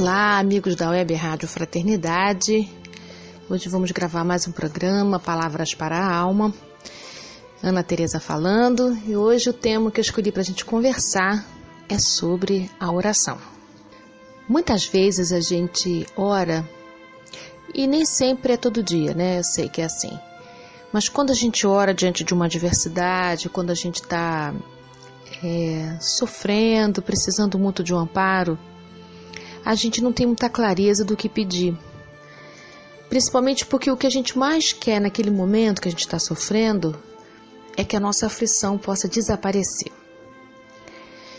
Olá, amigos da Web Rádio Fraternidade. Hoje vamos gravar mais um programa, Palavras para a Alma. Ana Tereza falando, e hoje o tema que eu escolhi para a gente conversar é sobre a oração. Muitas vezes a gente ora, e nem sempre é todo dia, né? Eu sei que é assim. Mas quando a gente ora diante de uma adversidade, quando a gente está é, sofrendo, precisando muito de um amparo, a gente não tem muita clareza do que pedir. Principalmente porque o que a gente mais quer naquele momento que a gente está sofrendo é que a nossa aflição possa desaparecer.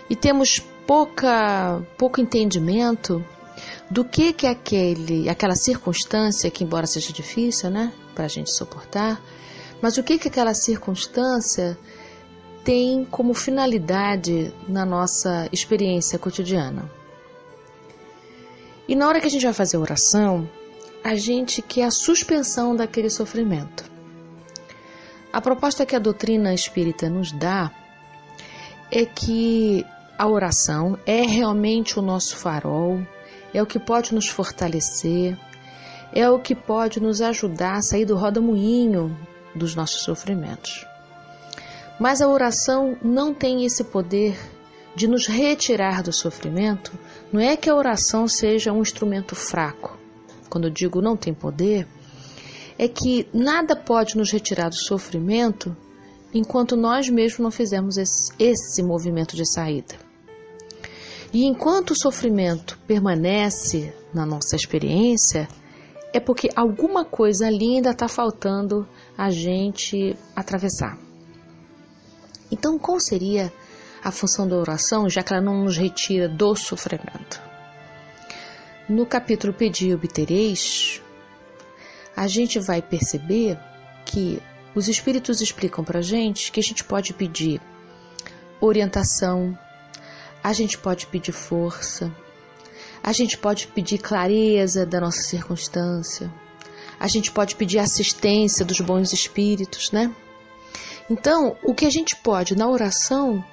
E temos pouca, pouco entendimento do que que aquele, aquela circunstância, que embora seja difícil, né, para a gente suportar, mas o que que aquela circunstância tem como finalidade na nossa experiência cotidiana. E na hora que a gente vai fazer a oração, a gente quer a suspensão daquele sofrimento. A proposta que a doutrina espírita nos dá é que a oração é realmente o nosso farol, é o que pode nos fortalecer, é o que pode nos ajudar a sair do roda-moinho dos nossos sofrimentos. Mas a oração não tem esse poder de nos retirar do sofrimento, não é que a oração seja um instrumento fraco. Quando eu digo não tem poder, é que nada pode nos retirar do sofrimento enquanto nós mesmos não fizermos esse, esse movimento de saída. E enquanto o sofrimento permanece na nossa experiência, é porque alguma coisa ali ainda está faltando a gente atravessar. Então, qual seria a função da oração, já que ela não nos retira do sofrimento. No capítulo Pedir e Obtereis, a gente vai perceber que os Espíritos explicam para a gente que a gente pode pedir orientação, a gente pode pedir força, a gente pode pedir clareza da nossa circunstância, a gente pode pedir assistência dos bons espíritos, né? Então, o que a gente pode na oração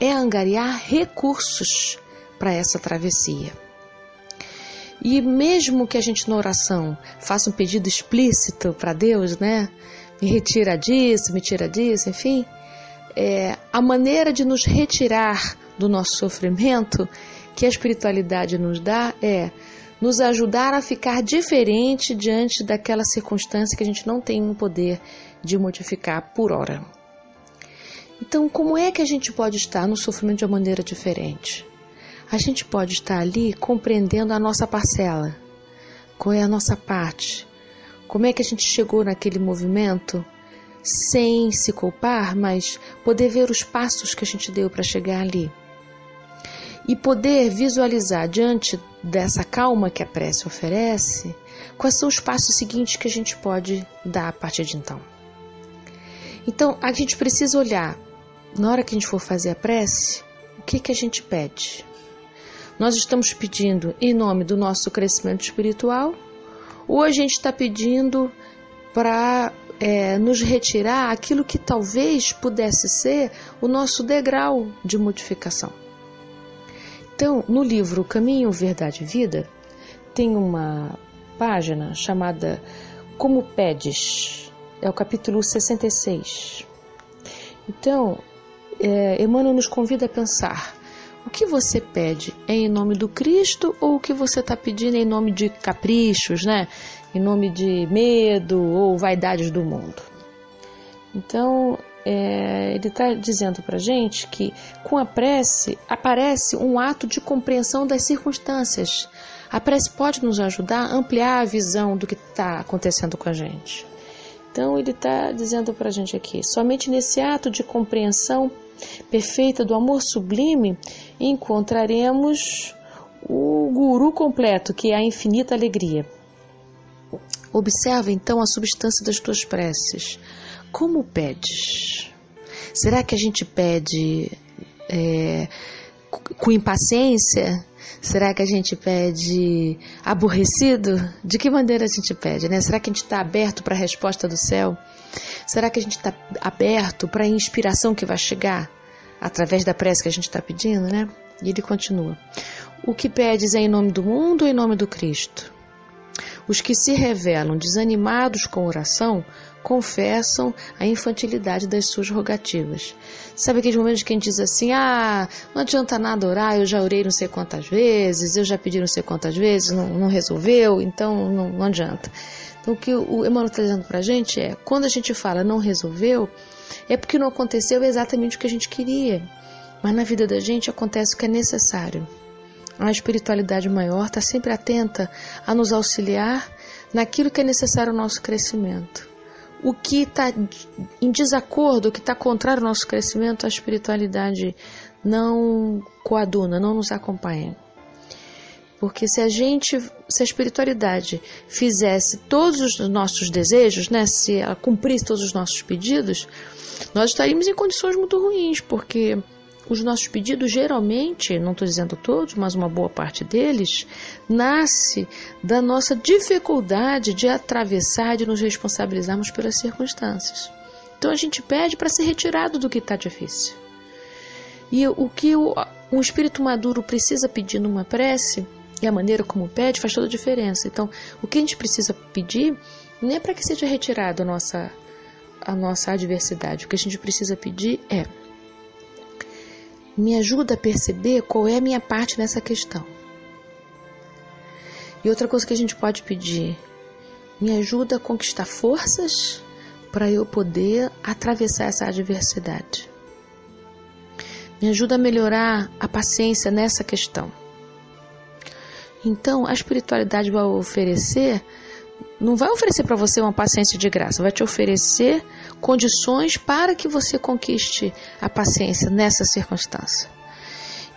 é angariar recursos para essa travessia. E mesmo que a gente na oração faça um pedido explícito para Deus, né? Me retira disso, me tira disso, enfim, é, a maneira de nos retirar do nosso sofrimento que a espiritualidade nos dá é nos ajudar a ficar diferente diante daquela circunstância que a gente não tem o poder de modificar por hora. Então, como é que a gente pode estar no sofrimento de uma maneira diferente? A gente pode estar ali compreendendo a nossa parcela, qual é a nossa parte, como é que a gente chegou naquele movimento sem se culpar, mas poder ver os passos que a gente deu para chegar ali. E poder visualizar diante dessa calma que a prece oferece, quais são os passos seguintes que a gente pode dar a partir de então. Então, a gente precisa olhar na hora que a gente for fazer a prece, o que, que a gente pede? Nós estamos pedindo em nome do nosso crescimento espiritual ou a gente está pedindo para é, nos retirar aquilo que talvez pudesse ser o nosso degrau de modificação? Então, no livro Caminho, Verdade e Vida, tem uma página chamada Como Pedes, é o capítulo 66. Então, é, Emmanuel nos convida a pensar: o que você pede é em nome do Cristo ou o que você está pedindo é em nome de caprichos, né? Em nome de medo ou vaidades do mundo? Então, é, ele está dizendo para gente que com a prece aparece um ato de compreensão das circunstâncias. A prece pode nos ajudar a ampliar a visão do que está acontecendo com a gente. Então, ele está dizendo para a gente aqui: somente nesse ato de compreensão perfeita do amor sublime, encontraremos o guru completo, que é a infinita alegria. Observa então a substância das tuas preces. Como pedes? Será que a gente pede é, com impaciência? Será que a gente pede aborrecido? De que maneira a gente pede? Né? Será que a gente está aberto para a resposta do céu? Será que a gente está aberto para a inspiração que vai chegar através da prece que a gente está pedindo? Né? E ele continua: O que pedes é em nome do mundo ou em nome do Cristo? Os que se revelam desanimados com oração confessam a infantilidade das suas rogativas. Sabe aqueles momentos que a gente diz assim: ah, não adianta nada orar, eu já orei não sei quantas vezes, eu já pedi não sei quantas vezes, não, não resolveu, então não, não adianta. Então o que o Emmanuel está dizendo para a gente é: quando a gente fala não resolveu, é porque não aconteceu exatamente o que a gente queria. Mas na vida da gente acontece o que é necessário. A espiritualidade maior está sempre atenta a nos auxiliar naquilo que é necessário ao nosso crescimento. O que está em desacordo, o que está contrário ao nosso crescimento, a espiritualidade não coaduna, não nos acompanha. Porque se a gente, se a espiritualidade fizesse todos os nossos desejos, né, se ela cumprisse todos os nossos pedidos, nós estaríamos em condições muito ruins, porque os nossos pedidos geralmente, não estou dizendo todos, mas uma boa parte deles, nasce da nossa dificuldade de atravessar, de nos responsabilizarmos pelas circunstâncias. Então a gente pede para ser retirado do que está difícil. E o que o, um espírito maduro precisa pedir numa prece, e a maneira como pede, faz toda a diferença. Então, o que a gente precisa pedir não é para que seja retirado a nossa, a nossa adversidade. O que a gente precisa pedir é me ajuda a perceber qual é a minha parte nessa questão. E outra coisa que a gente pode pedir, me ajuda a conquistar forças para eu poder atravessar essa adversidade. Me ajuda a melhorar a paciência nessa questão. Então, a espiritualidade vai oferecer não vai oferecer para você uma paciência de graça, vai te oferecer condições para que você conquiste a paciência nessa circunstância.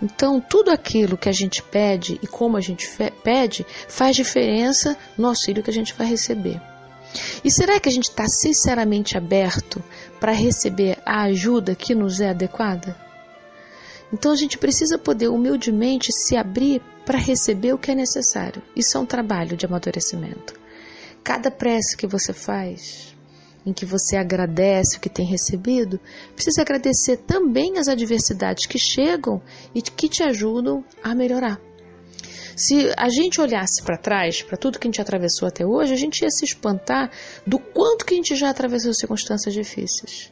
Então, tudo aquilo que a gente pede e como a gente pede faz diferença no auxílio que a gente vai receber. E será que a gente está sinceramente aberto para receber a ajuda que nos é adequada? Então a gente precisa poder humildemente se abrir para receber o que é necessário. Isso é um trabalho de amadurecimento. Cada prece que você faz, em que você agradece o que tem recebido, precisa agradecer também as adversidades que chegam e que te ajudam a melhorar. Se a gente olhasse para trás, para tudo que a gente atravessou até hoje, a gente ia se espantar do quanto que a gente já atravessou circunstâncias difíceis.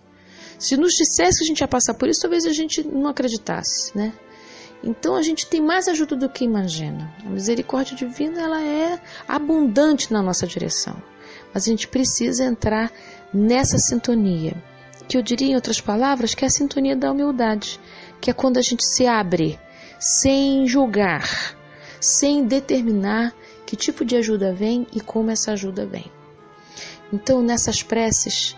Se nos dissesse que a gente ia passar por isso, talvez a gente não acreditasse, né? Então a gente tem mais ajuda do que imagina. A misericórdia divina ela é abundante na nossa direção. Mas a gente precisa entrar nessa sintonia, que eu diria em outras palavras que é a sintonia da humildade, que é quando a gente se abre sem julgar, sem determinar que tipo de ajuda vem e como essa ajuda vem. Então, nessas preces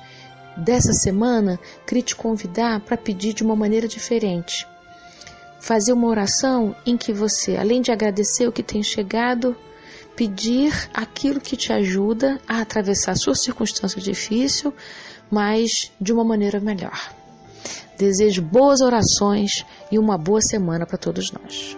dessa semana, queria te convidar para pedir de uma maneira diferente fazer uma oração em que você, além de agradecer o que tem chegado, pedir aquilo que te ajuda a atravessar a sua circunstância difícil, mas de uma maneira melhor. Desejo boas orações e uma boa semana para todos nós.